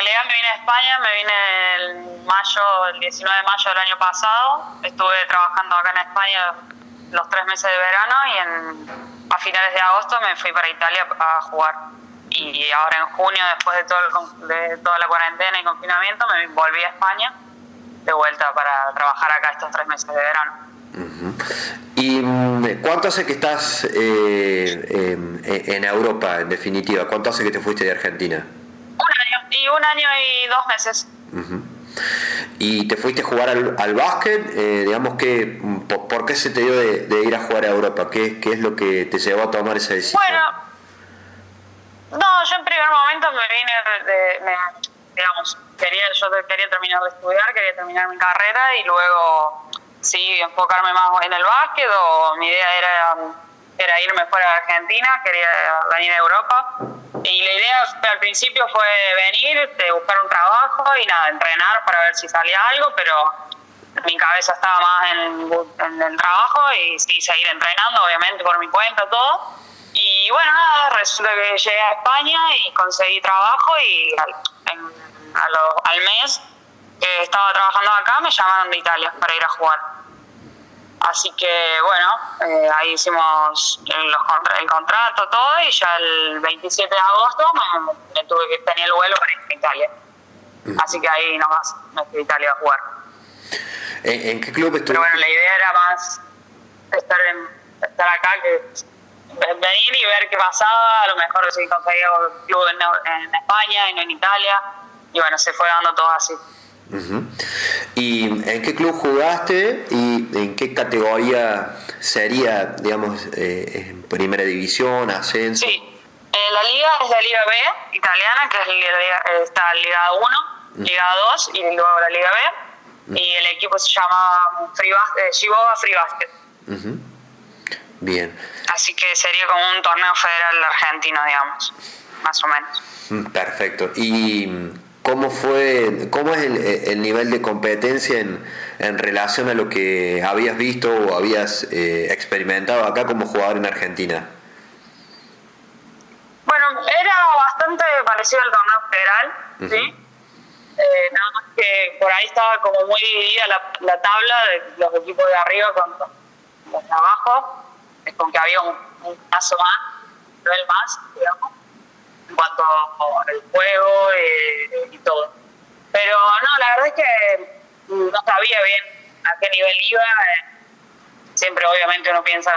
realidad me vine a España, me vine el mayo, el 19 de mayo del año pasado. Estuve trabajando acá en España los tres meses de verano y en, a finales de agosto me fui para Italia a jugar. Y ahora en junio, después de, todo el, de toda la cuarentena y confinamiento, me volví a España de vuelta para trabajar acá estos tres meses de verano. ¿Y mm, cuánto hace que estás eh, en Europa, en definitiva? ¿Cuánto hace que te fuiste de Argentina? Y un año y dos meses. ¿Y te fuiste a jugar al, al básquet? Eh, digamos que, por, qué se te dio de, ir a jugar a Europa? ¿Qué, ¿Qué, es lo que te llevó a tomar esa decisión? Bueno, no, yo en primer momento me vine, de, digamos, quería, yo quería terminar de estudiar, quería terminar mi carrera y luego sí enfocarme más en el básquet o mi idea era, irme fuera de Argentina, quería venir a Europa y la idea al principio fue venir, buscar un trabajo y nada, entrenar para ver si salía algo, pero mi cabeza estaba más en, el trabajo y seguir entrenando, obviamente por mi cuenta, todo. Y bueno, nada, resulta que llegué a España y conseguí trabajo y al, al mes que estaba trabajando acá me llamaron de Italia para ir a jugar. Así que bueno, eh, ahí hicimos el, el, contrato, todo, y ya el 27 de agosto me, tuve que tener el vuelo para ir a Italia. Así que ahí nomás me fui a Italia a jugar. ¿En, qué club estuviste? Pero bueno, la idea era más estar, en, estar acá que venir y ver qué pasaba, a lo mejor si conseguía un club en, en España y no en Italia, y bueno, se fue dando todo así. ¿Y en qué club jugaste y en qué categoría sería, digamos, eh, en primera división, ascenso? Sí, eh, la liga es la Liga B italiana, que es la liga, está Liga 1, Liga 2 y luego la Liga B. Y el equipo se llama Free eh, Free Basket. Bien. Así que sería como un torneo federal argentino, digamos, más o menos. Mm, perfecto. ¿Y ¿Cómo fue, cómo es el, nivel de competencia en, en, relación a lo que habías visto o habías eh, experimentado acá como jugador en Argentina? Bueno, era bastante parecido al torneo federal, ¿sí? Eh, nada más que por ahí estaba como muy dividida la, tabla de los equipos de arriba con los de abajo, con que había un, un paso más, un nivel más, digamos en cuanto al juego eh, y todo. Pero no, la verdad es que no sabía bien a qué nivel iba. Eh, siempre obviamente uno piensa,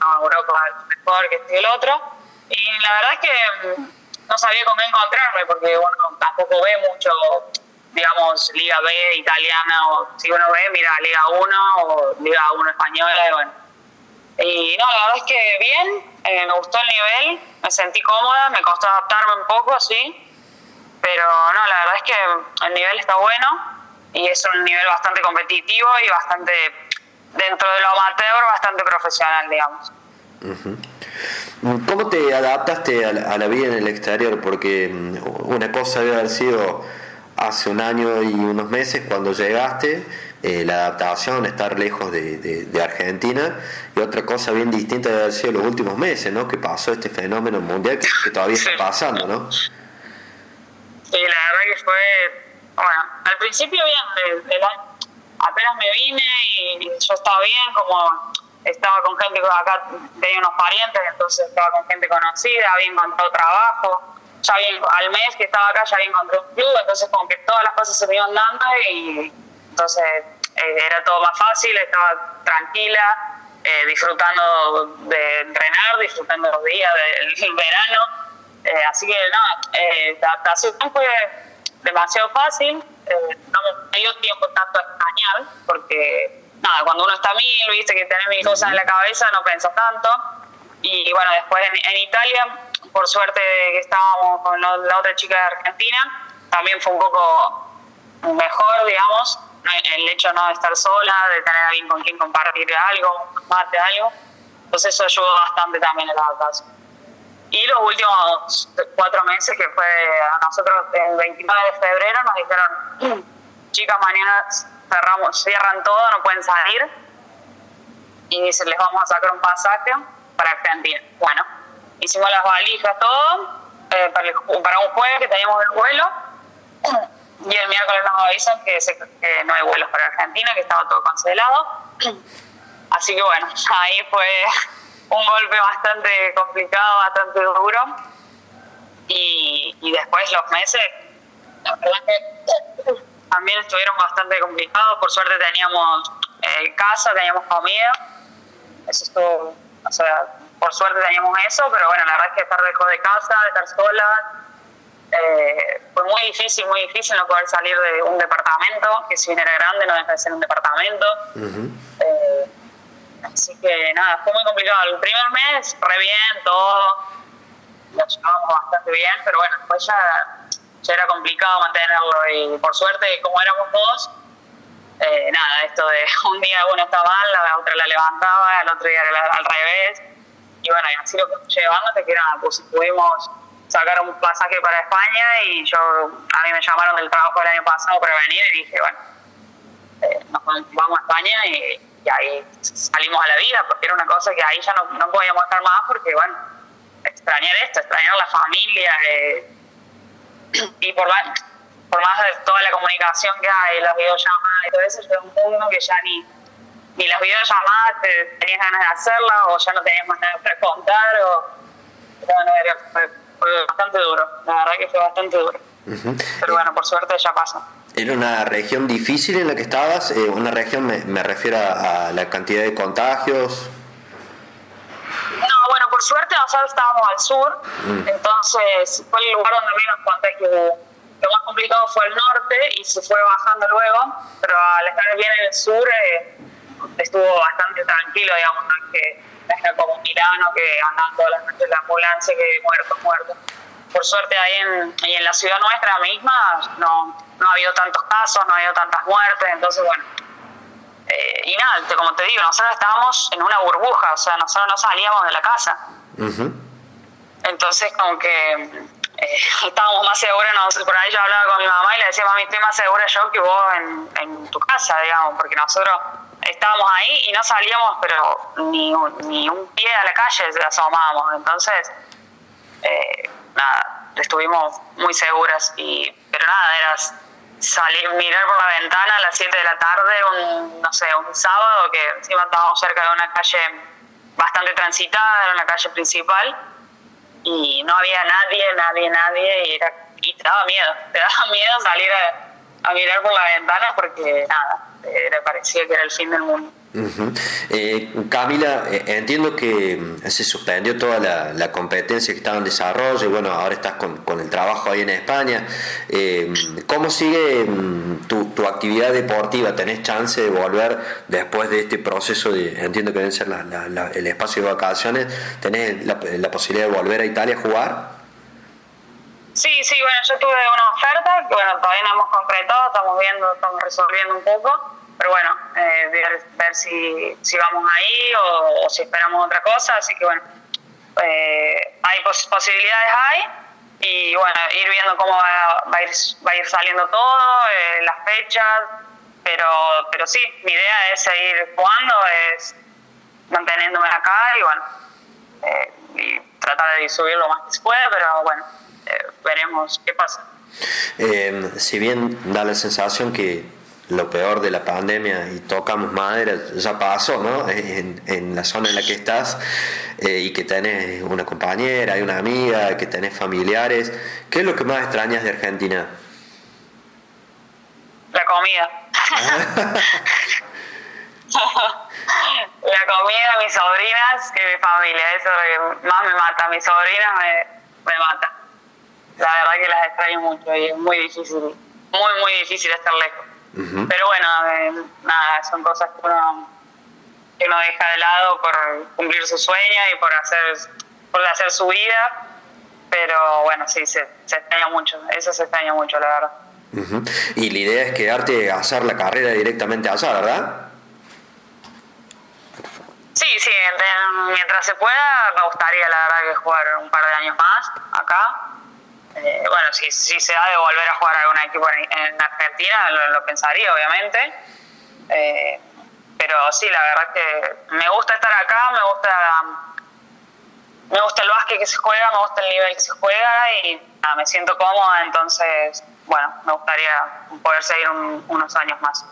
no, Europa mejor que este el otro. Y la verdad es que mm, no sabía con qué encontrarme, porque uno tampoco ve mucho, digamos, Liga B italiana, o si uno ve, mira, Liga 1 o Liga 1 española, y bueno. La verdad es que bien, eh, me gustó el nivel, me sentí cómoda, me costó adaptarme un poco, sí, pero no, la verdad es que el nivel está bueno y es un nivel bastante competitivo y bastante, dentro de lo amateur, bastante profesional, digamos. ¿Cómo te adaptaste a la, vida en el exterior? Porque mm, una cosa debe haber sido hace un año y unos meses cuando llegaste eh, la adaptación, estar lejos de, de, Argentina, y otra cosa bien distinta de haber sido los últimos meses, ¿no? Que pasó este fenómeno mundial que, todavía está pasando, ¿no? Sí, la verdad que fue, bueno, al principio bien, apenas me vine y yo estaba bien, como estaba con gente acá, tenía unos parientes, entonces estaba con gente conocida, había encontrado trabajo, ya había, al mes que estaba acá ya había encontrado un club, entonces como que todas las cosas se me iban dando y entonces eh, era todo más fácil, estaba tranquila, eh, disfrutando de entrenar, disfrutando los días del verano. Eh, así que no, la adaptación fue demasiado fácil, no me dio tiempo tanto a extrañar, porque nada, cuando uno está mil, viste que tenés mil cosas en la cabeza, no pensás tanto. Y bueno, después en, Italia, por suerte que estábamos con la otra chica de Argentina, también fue un poco mejor, digamos, el hecho ¿no? de estar sola, de tener a alguien con quien compartir algo, de algo. Entonces eso ayudó bastante también en la adaptación. Y los últimos cuatro meses, que fue a nosotros el 29 de febrero, nos dijeron, chicas, mañana cerramos, cierran todo, no pueden salir. Y se les vamos a sacar un pasaje para Argentina. Bueno, hicimos las valijas, todo, eh, para, para un jueves que teníamos el vuelo Y el miércoles nos avisan que, que no hay vuelos para Argentina, que estaba todo cancelado. Así que bueno, ahí fue un golpe bastante complicado, bastante duro. Y, y después los meses, la verdad que también estuvieron bastante complicados. Por suerte teníamos eh, casa, teníamos comida. Eso estuvo, o sea, por suerte teníamos eso, pero bueno, la verdad es que estar lejos de casa, estar sola, eh, fue muy difícil, muy difícil no poder salir de un departamento, que si bien era grande no deja de ser un departamento. eh, así que nada, fue muy complicado. El primer mes, re bien, todo, lo llevábamos bastante bien, pero bueno, después ya, ya era complicado mantenerlo y por suerte, como éramos dos, eh, nada, esto de un día uno está mal, la otra la levantaba, el otro día era al revés, y bueno, y así lo llevando que nada, pues pudimos sacar un pasaje para España y yo, a mí me llamaron del trabajo el año pasado para venir y dije, bueno, eh, vamos a España y, ahí salimos a la vida, porque era una cosa que ahí ya no, no podíamos estar más porque, bueno, extrañar esto, extrañar la familia eh, y por más, por más de toda la comunicación que hay, las videollamadas y todo eso, llega un punto que ya ni, ni las videollamadas te, tenías ganas de hacerlas o ya no tenías más nada para contar o bueno, era, fue, fue bastante duro, la verdad que fue bastante duro. Uh -huh. Pero bueno, por suerte ya pasa. ¿Era una región difícil en la que estabas? Eh, una región, me, me refiero a, a, la cantidad de contagios. No, bueno, por suerte nosotros estábamos al sur, mm. entonces fue el lugar donde menos contagios hubo. Lo más complicado fue el norte y se fue bajando luego, pero al estar bien en el sur eh, estuvo bastante tranquilo, digamos, no que como Milano, que andaban todas las noches en la ambulancia, que muertos, muertos. Por suerte ahí en, y en la ciudad nuestra misma no, no ha habido tantos casos, no ha habido tantas muertes, entonces bueno. Eh, y nada, como te digo, nosotros estábamos en una burbuja, o sea, nosotros no salíamos de la casa. Uh -huh. Entonces como que eh, estábamos más seguros, no, por ahí yo hablaba con mi mamá y le decía, mami, estoy más segura yo que vos en, en tu casa, digamos, porque nosotros estábamos ahí y no salíamos, pero ni, ni un pie a la calle asomábamos. Entonces, eh, nada, estuvimos muy seguras. y Pero nada, era salir, mirar por la ventana a las 7 de la tarde, un, no sé, un sábado, que encima estábamos cerca de una calle bastante transitada, era una calle principal, y no había nadie, nadie, nadie, y, era, y te daba miedo, te daba miedo salir a, a mirar por la ventana porque nada, era, parecía que era el fin del mundo. Eh, Camila, eh, entiendo que se suspendió toda la, competencia que estaba en desarrollo y bueno, ahora estás con, el trabajo ahí en España. Eh, ¿Cómo sigue tu, tu, actividad deportiva? ¿Tenés chance de volver después de este proceso de, entiendo que debe ser la, el espacio de vacaciones, ¿tenés la, posibilidad de volver a Italia a jugar? Sí, sí, bueno, yo tuve una oferta que bueno, todavía no hemos concretado, estamos viendo, estamos resolviendo un poco, pero bueno, eh, ver, ver si, si vamos ahí o, si esperamos otra cosa, así que bueno, eh, hay pos posibilidades hay y bueno, ir viendo cómo va, va, a, ir, va a ir saliendo todo, eh, las fechas, pero, pero sí, mi idea es seguir jugando, es manteniéndome acá y bueno, eh, y tratar de subir lo más que se puede, pero bueno, veremos qué pasa. Eh, si bien da la sensación que lo peor de la pandemia y tocamos madera ya pasó, ¿no? En, en la zona en la que estás eh, y que tenés una compañera, hay una amiga, que tenés familiares, ¿qué es lo que más extrañas de Argentina? La comida. la comida, mis sobrinas y mi familia, eso es lo que más me mata, mis sobrinas me, me matan la verdad que las extraño mucho y es muy difícil, muy, muy difícil estar lejos. Uh -huh. Pero bueno, eh, nada, son cosas que uno, que uno deja de lado por cumplir su sueño y por hacer, por hacer su vida. Pero bueno, sí, se, se extraña mucho, eso se extraña mucho, la verdad. Uh -huh. Y la idea es quedarte a hacer la carrera directamente allá, ¿verdad? Sí, sí, mientras se pueda, me gustaría la verdad que jugar un par de años más acá eh, bueno, si, si se da de volver a jugar algún equipo en, en Argentina, lo, pensaría, obviamente. Eh, pero sí, la verdad que me gusta estar acá, me gusta me gusta el básquet que se juega, me gusta el nivel que se juega y me siento cómoda, entonces, bueno, me gustaría poder seguir unos años más.